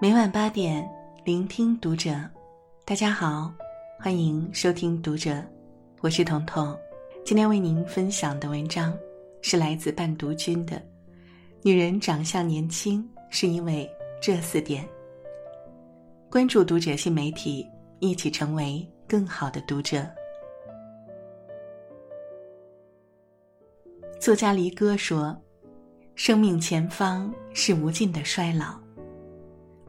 每晚八点，聆听读者。大家好，欢迎收听读者，我是彤彤。今天为您分享的文章是来自半读君的《女人长相年轻是因为这四点》。关注读者新媒体，一起成为更好的读者。作家离歌说：“生命前方是无尽的衰老。”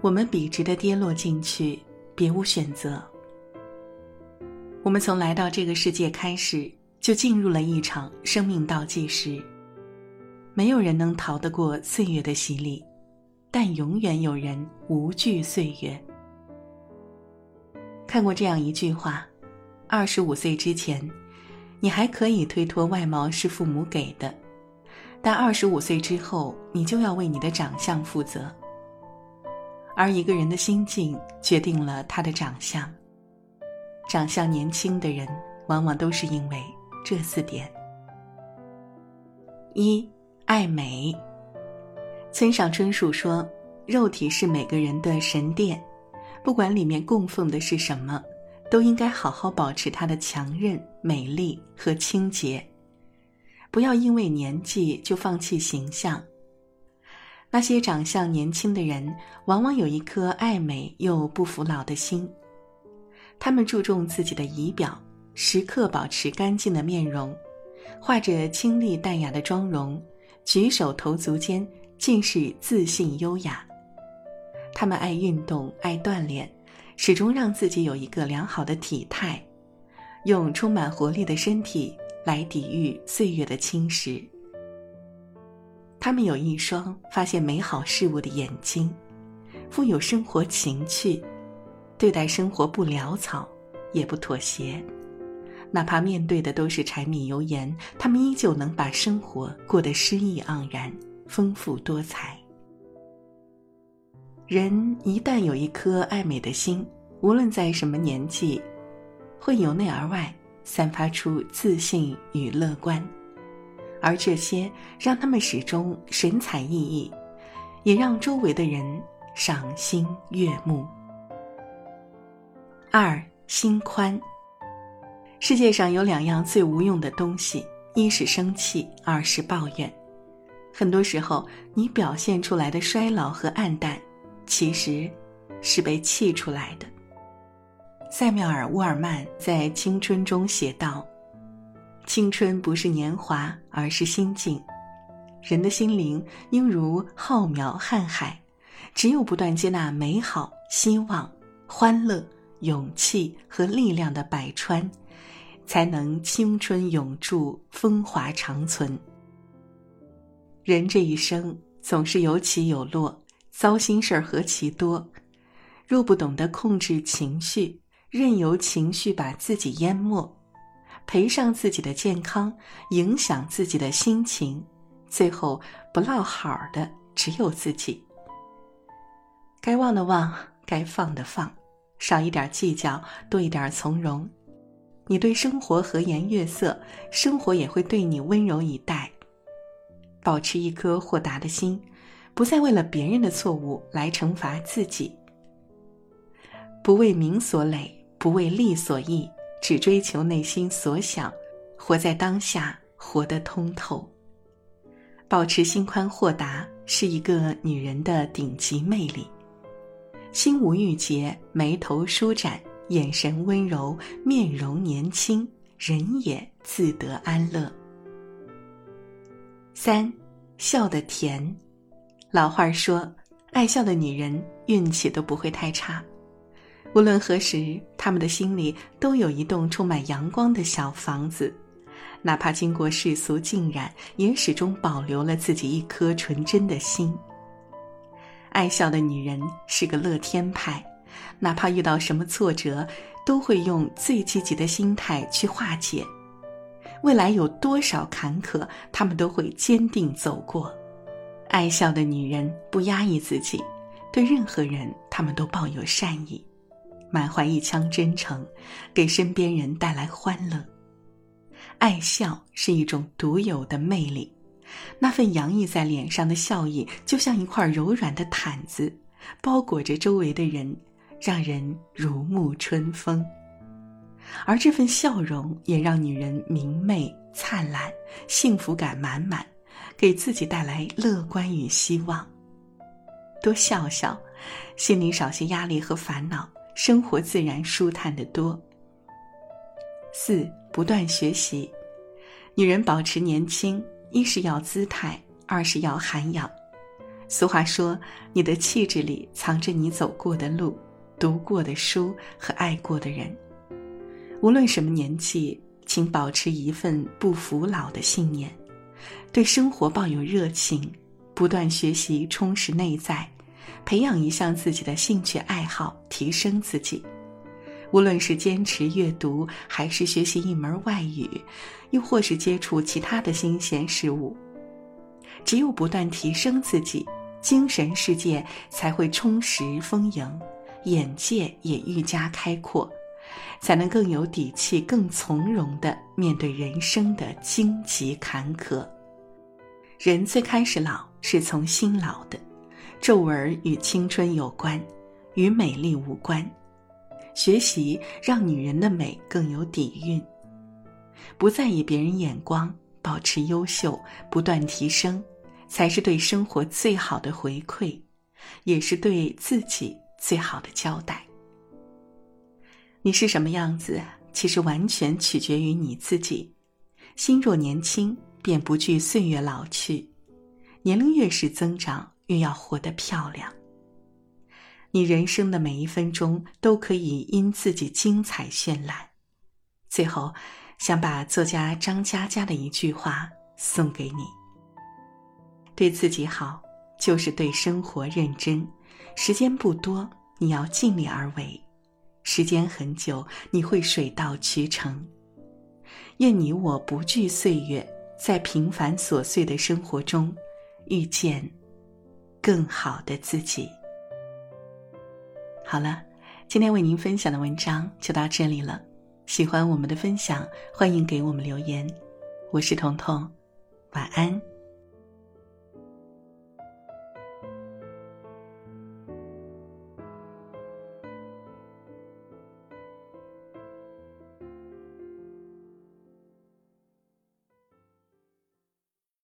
我们笔直的跌落进去，别无选择。我们从来到这个世界开始，就进入了一场生命倒计时。没有人能逃得过岁月的洗礼，但永远有人无惧岁月。看过这样一句话：二十五岁之前，你还可以推脱外貌是父母给的，但二十五岁之后，你就要为你的长相负责。而一个人的心境决定了他的长相。长相年轻的人，往往都是因为这四点：一、爱美。村上春树说：“肉体是每个人的神殿，不管里面供奉的是什么，都应该好好保持它的强韧、美丽和清洁，不要因为年纪就放弃形象。”那些长相年轻的人，往往有一颗爱美又不服老的心。他们注重自己的仪表，时刻保持干净的面容，画着清丽淡雅的妆容，举手投足间尽是自信优雅。他们爱运动，爱锻炼，始终让自己有一个良好的体态，用充满活力的身体来抵御岁月的侵蚀。他们有一双发现美好事物的眼睛，富有生活情趣，对待生活不潦草，也不妥协，哪怕面对的都是柴米油盐，他们依旧能把生活过得诗意盎然、丰富多彩。人一旦有一颗爱美的心，无论在什么年纪，会由内而外散发出自信与乐观。而这些让他们始终神采奕奕，也让周围的人赏心悦目。二心宽。世界上有两样最无用的东西：一是生气，二是抱怨。很多时候，你表现出来的衰老和暗淡，其实是被气出来的。塞缪尔·沃尔曼在《青春》中写道。青春不是年华，而是心境。人的心灵应如浩渺瀚海，只有不断接纳美好、希望、欢乐、勇气和力量的百川，才能青春永驻，风华长存。人这一生总是有起有落，糟心事儿何其多。若不懂得控制情绪，任由情绪把自己淹没。赔上自己的健康，影响自己的心情，最后不落好的只有自己。该忘的忘，该放的放，少一点计较，多一点从容。你对生活和颜悦色，生活也会对你温柔以待。保持一颗豁达的心，不再为了别人的错误来惩罚自己。不为名所累，不为利所役。只追求内心所想，活在当下，活得通透。保持心宽豁达是一个女人的顶级魅力。心无郁结，眉头舒展，眼神温柔，面容年轻，人也自得安乐。三，笑得甜。老话说，爱笑的女人运气都不会太差。无论何时，他们的心里都有一栋充满阳光的小房子，哪怕经过世俗浸染，也始终保留了自己一颗纯真的心。爱笑的女人是个乐天派，哪怕遇到什么挫折，都会用最积极的心态去化解。未来有多少坎坷，他们都会坚定走过。爱笑的女人不压抑自己，对任何人，他们都抱有善意。满怀一腔真诚，给身边人带来欢乐。爱笑是一种独有的魅力，那份洋溢在脸上的笑意，就像一块柔软的毯子，包裹着周围的人，让人如沐春风。而这份笑容也让女人明媚灿烂，幸福感满满，给自己带来乐观与希望。多笑笑，心里少些压力和烦恼，生活自然舒坦得多。四不断学习，女人保持年轻，一是要姿态，二是要涵养。俗话说：“你的气质里藏着你走过的路、读过的书和爱过的人。”无论什么年纪，请保持一份不服老的信念，对生活抱有热情，不断学习充实内在，培养一项自己的兴趣爱好，提升自己。无论是坚持阅读，还是学习一门外语，又或是接触其他的新鲜事物，只有不断提升自己，精神世界才会充实丰盈，眼界也愈加开阔。才能更有底气、更从容的面对人生的荆棘坎坷。人最开始老是从心老的，皱纹与青春有关，与美丽无关。学习让女人的美更有底蕴，不在意别人眼光，保持优秀，不断提升，才是对生活最好的回馈，也是对自己最好的交代。你是什么样子，其实完全取决于你自己。心若年轻，便不惧岁月老去。年龄越是增长，越要活得漂亮。你人生的每一分钟都可以因自己精彩绚烂。最后，想把作家张嘉佳的一句话送给你：对自己好，就是对生活认真。时间不多，你要尽力而为。时间很久，你会水到渠成。愿你我不惧岁月，在平凡琐碎的生活中，遇见更好的自己。好了，今天为您分享的文章就到这里了。喜欢我们的分享，欢迎给我们留言。我是彤彤，晚安。